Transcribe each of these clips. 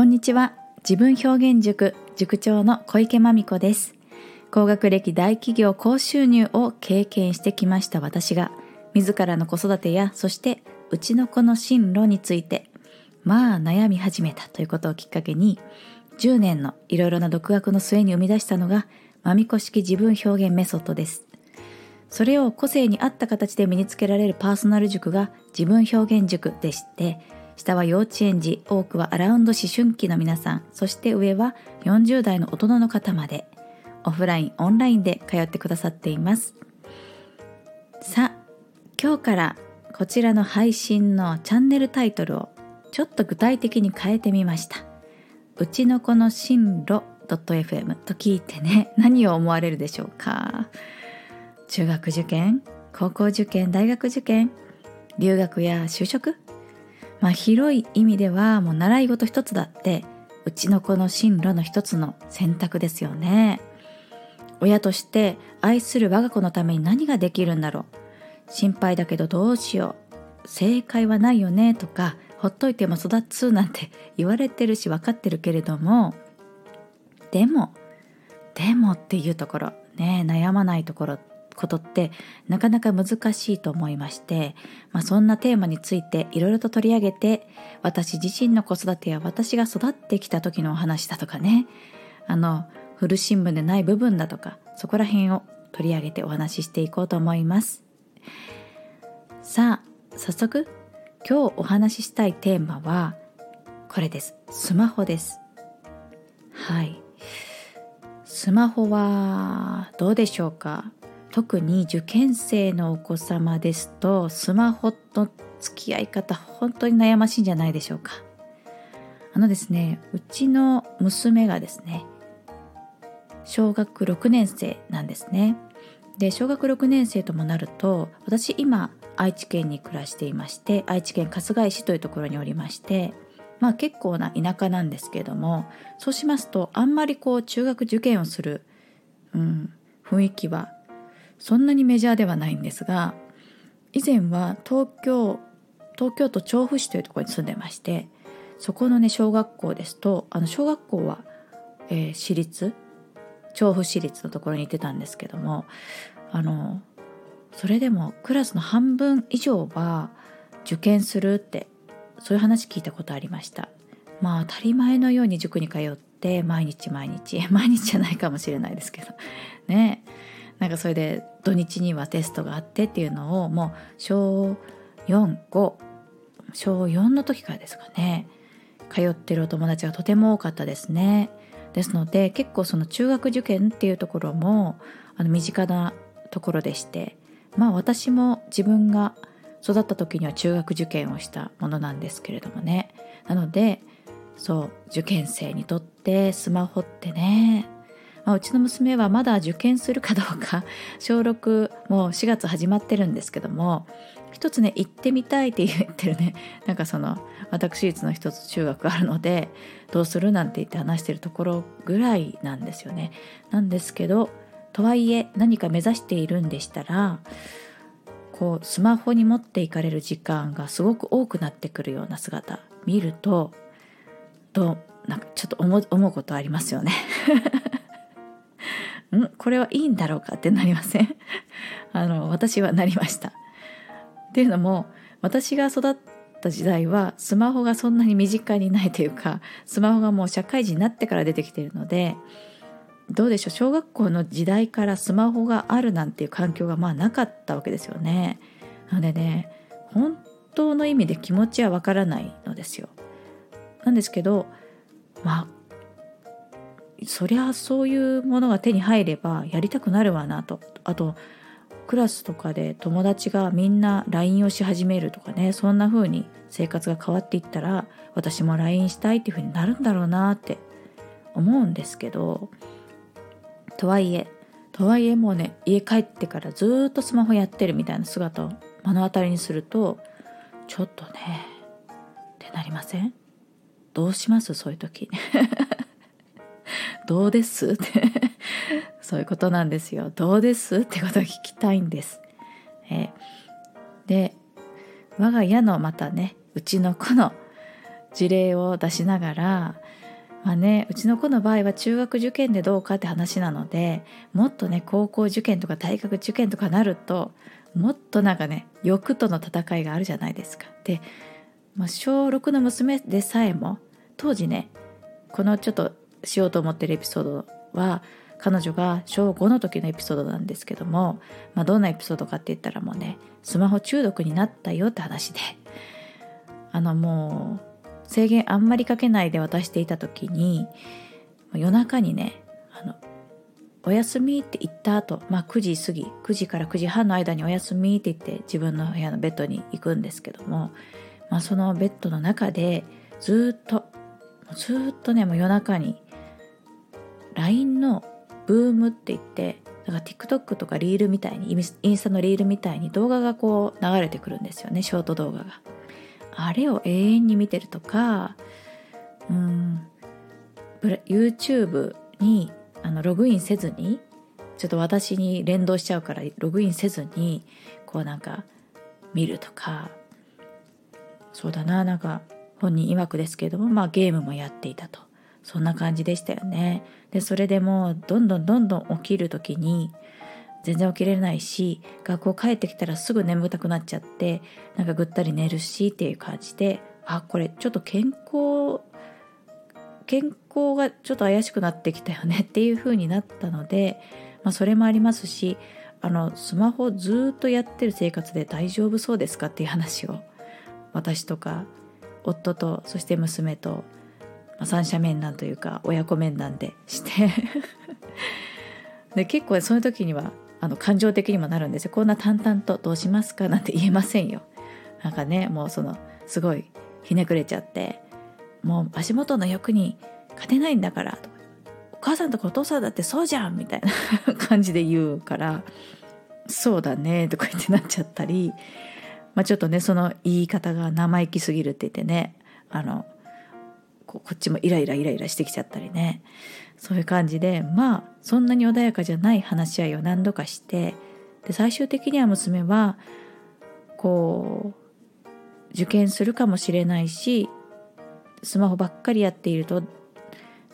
こんにちは。自分表現塾塾長の小池真美子です。高学歴大企業高収入を経験してきました私が自らの子育てやそしてうちの子の進路についてまあ悩み始めたということをきっかけに10年のいろいろな独学の末に生み出したのがまみこ式自分表現メソッドです。それを個性に合った形で身につけられるパーソナル塾が自分表現塾でして下は幼稚園児多くはアラウンド思春期の皆さん。そして上は40代の大人の方まで。オフラインオンラインで通ってくださっています。さあ今日からこちらの配信のチャンネルタイトルをちょっと具体的に変えてみました。うちの子の進路 .fm と聞いてね何を思われるでしょうか。中学受験高校受験大学受験留学や就職まあ広い意味ではもう習い事一つだってうちの子の進路の一つの選択ですよね。親として愛する我が子のために何ができるんだろう。心配だけどどうしよう。正解はないよねとかほっといても育つなんて言われてるし分かってるけれども。でもでもっていうところ。ね悩まないところっことってなかなか難しいと思いまして、まあ、そんなテーマについていろいろと取り上げて私自身の子育てや私が育ってきた時のお話だとかね。あの古新聞でない部分だとかそこら辺を取り上げてお話ししていこうと思います。さあ早速今日お話ししたいテーマはこれです。スマホです。はい。スマホはどうでしょうか？特に受験生のお子様ですとスマホの付き合い方本当に悩ましいんじゃないでしょうか。あのですねうちの娘がですね小学6年生なんですね。で小学6年生ともなると私今愛知県に暮らしていまして愛知県春日井市というところにおりましてまあ結構な田舎なんですけどもそうしますとあんまりこう中学受験をする、うん、雰囲気はそんなにメジャーではないんですが以前は東京東京都調布市というところに住んでましてそこのね小学校ですとあの小学校は、えー、私立調布市立のところに行ってたんですけどもあのそれでもクラスの半分以上は受験するってそういう話聞いたことありました。まあ当たり前のように塾に通って毎日毎日 毎日じゃないかもしれないですけど。ね。なんかそれで土日にはテストがあってっていうのをもう小45小4の時からですかね通ってるお友達がとても多かったですね。ですので結構その中学受験っていうところもあの身近なところでしてまあ私も自分が育った時には中学受験をしたものなんですけれどもねなのでそう受験生にとってスマホってねまあ、うちの娘はまだ受験するかどうか 小6もう4月始まってるんですけども一つね行ってみたいって言ってるね なんかその私立の一つ中学あるのでどうするなんて言って話してるところぐらいなんですよね。なんですけどとはいえ何か目指しているんでしたらこうスマホに持っていかれる時間がすごく多くなってくるような姿見るとどうなんかちょっと思うことありますよね。んこれはいいんだろうかってなりません？あの私はなりました。っていうのも私が育った時代はスマホがそんなに身近にないというかスマホがもう社会人になってから出てきているのでどうでしょう？小学校の時代からスマホがあるなんていう環境がまあなかったわけですよね。なのでね本当の意味で気持ちはわからないのですよ。なんですけどまあそりゃそういうものが手に入ればやりたくなるわなと。あとクラスとかで友達がみんな LINE をし始めるとかねそんな風に生活が変わっていったら私も LINE したいっていう風になるんだろうなって思うんですけどとはいえとはいえもうね家帰ってからずっとスマホやってるみたいな姿を目の当たりにするとちょっとねってなりません？どうします？そういう時。どうです？って そういうことなんですよどうです？ってことを聞きたいんです。えー、で我が家のまたねうちの子の事例を出しながらまあね、うちの子の場合は中学受験でどうかって話なのでもっとね高校受験とか大学受験とかなるともっとなんかね欲との戦いがあるじゃないですか。で、まあ、小6の娘でさえも当時ねこのちょっとしようと思ってるエピソードは彼女が小5の時のエピソードなんですけども、まあ、どんなエピソードかって言ったらもうねスマホ中毒になったよって話で。あのもう制限あんまりかけないで渡していた時に夜中にねあのおやすみって言った後、まあ9時過ぎ9時から9時半の間におやすみって言って自分の部屋のベッドに行くんですけども、まあ、そのベッドの中でずっとずっとねもう夜中に LINE のブームって言ってだから TikTok とかリールみたいにインスタのリールみたいに動画がこう流れてくるんですよねショート動画が。あれを永遠に見てるとかうん YouTube にあのログインせずにちょっと私に連動しちゃうからログインせずにこうなんか見るとかそうだななんか本人曰くですけれどもまあゲームもやっていたとそんな感じでしたよね。でそれでもどんどんどんどん起きる時に全然起きれないし学校帰ってきたらすぐ眠たくなっちゃってなんかぐったり寝るしっていう感じであこれちょっと健康健康がちょっと怪しくなってきたよね っていう風になったので、まあ、それもありますしあのスマホずっとやってる生活で大丈夫そうですかっていう話を私とか夫とそして娘と、まあ、三者面談というか親子面談でして で結構そういう時にはあの感情的にもなるんですよこんな淡々と「どうしますか?」なんて言えませんよなんかねもうそのすごいひねくれちゃってもう足元の欲に勝てないんだからとかお母さんとかお父さんだってそうじゃんみたいな 感じで言うからそうだねとか言ってなっちゃったり、まあ、ちょっとねその言い方が生意気すぎるって言ってねあのこっちもイライライライラしてきちゃったりねそういう感じでまあそんなに穏やかじゃない話し合いを何度かしてで最終的には娘はこう受験するかもしれないしスマホばっかりやっていると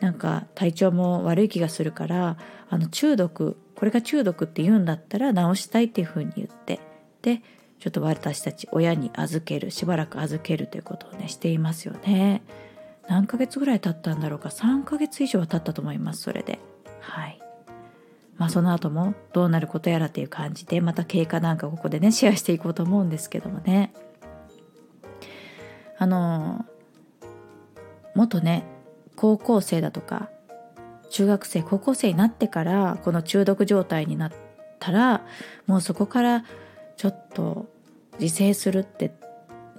なんか体調も悪い気がするからあの中毒これが中毒って言うんだったら治したいっていうふうに言ってでちょっと私たち親に預けるしばらく預けるということをねしていますよね。何ヶ月ぐらい経ったんだろうか。3ヶ月以上は経ったと思いますそれで。はい。まあその後もどうなることやらっていう感じでまた経過なんかここでねシェアしていこうと思うんですけどもね。あの元ね高校生だとか中学生高校生になってからこの中毒状態になったらもうそこからちょっと自制するって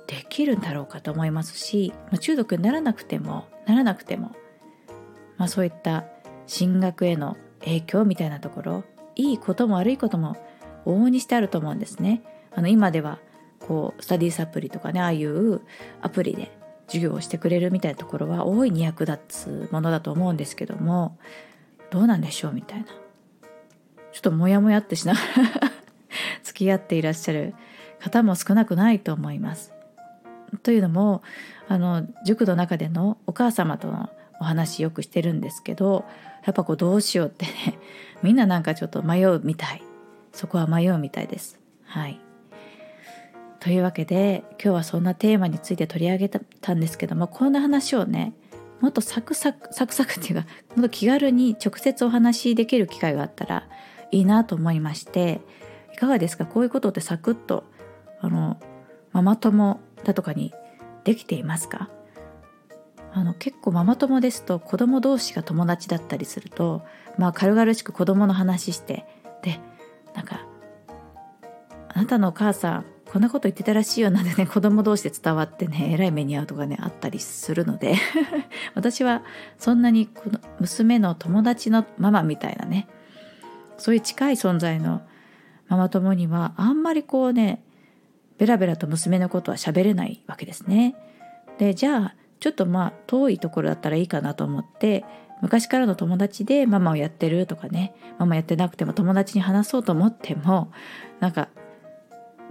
できるんだろうかと思いますし、中毒にならなくてもならなくても、まあ、そういった進学への影響みたいなところいいことも悪いことも往々にしてあると思うんですね。あの今ではこうスタディーサプリとかねああいうアプリで授業をしてくれるみたいなところは大いに役立つものだと思うんですけどもどうなんでしょうみたいなちょっとモヤモヤってしながら 付き合っていらっしゃる方も少なくないと思います。というのもあの塾の中でのお母様とのお話よくしてるんですけどやっぱこうどうしようってね みんななんかちょっと迷うみたい。そこは迷うみたいです。はい。というわけで今日はそんなテーマについて取り上げたんですけどもこんな話をねもっとサクサクサクサクっていうかもっと気軽に直接お話しできる機会があったらいいなと思いましていかがですか？こういうことってサクッとあのママ友だとかにできていますか？あの結構ママ友ですと子供同士が友達だったりするとまあ軽々しく子供の話してでなんか「あなたのお母さんこんなこと言ってたらしいよ」なんてね 子供同士で伝わってねえらい目に遭うとかねあったりするので 私はそんなにこの娘の友達のママみたいなねそういう近い存在のママ友にはあんまりこうねベラベラと娘のことは喋れないわけですね。でじゃあちょっとまあ遠いところだったらいいかなと思って昔からの友達でママをやってるとかねママやってなくても友達に話そうと思ってもなんか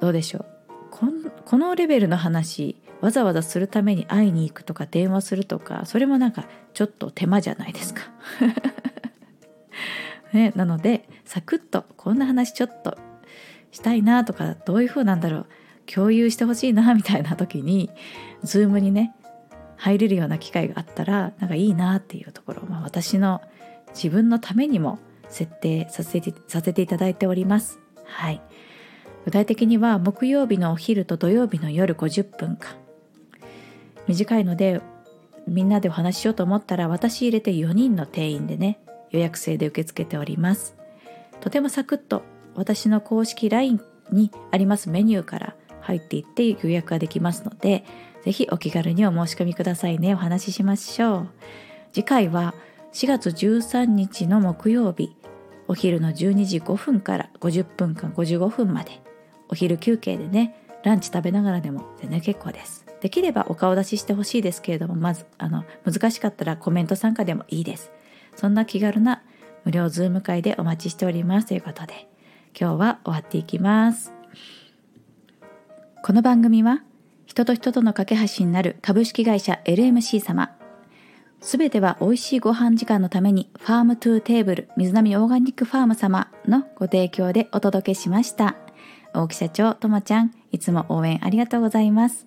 どうでしょうこのレベルの話わざわざするために会いに行くとか電話するとかそれもなんかちょっと手間じゃないですか。ね、なのでサクッとこんな話ちょっとしたいなとかどういう風なんだろう共有してほしいなみたいな時に Zoom にね入れるような機会があったらなんかいいなっていうところ、まあ、私の自分のためにも設定させてさせていただいております。はい、具体的には木曜日のお昼と土曜日の夜50分間。短いのでみんなでお話ししようと思ったら私入れて4人の定員でね予約制で受け付けております。とてもサクッと私の公式 LINE にありますメニューから入っていって予約ができますのでぜひお気軽にお申し込みくださいね。お話ししましょう。次回は4月13日の木曜日お昼の12時5分から50分間55分までお昼休憩でねランチ食べながらでも全然結構です。できればお顔出ししてほしいですけれどもまずあの難しかったらコメント参加でもいいです。そんな気軽な無料 Zoom 会でお待ちしておりますということで今日は終わっていきます。この番組は人と人との架け橋になる株式会社 LMC 様すべては美味しいご飯時間のために Farm to Table 水波オーガニックファーム様のご提供でお届けしました。大木社長、ともちゃん、いつも応援ありがとうございます。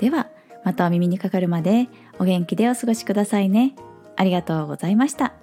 では、またお耳にかかるまでお元気でお過ごしくださいね。ありがとうございました。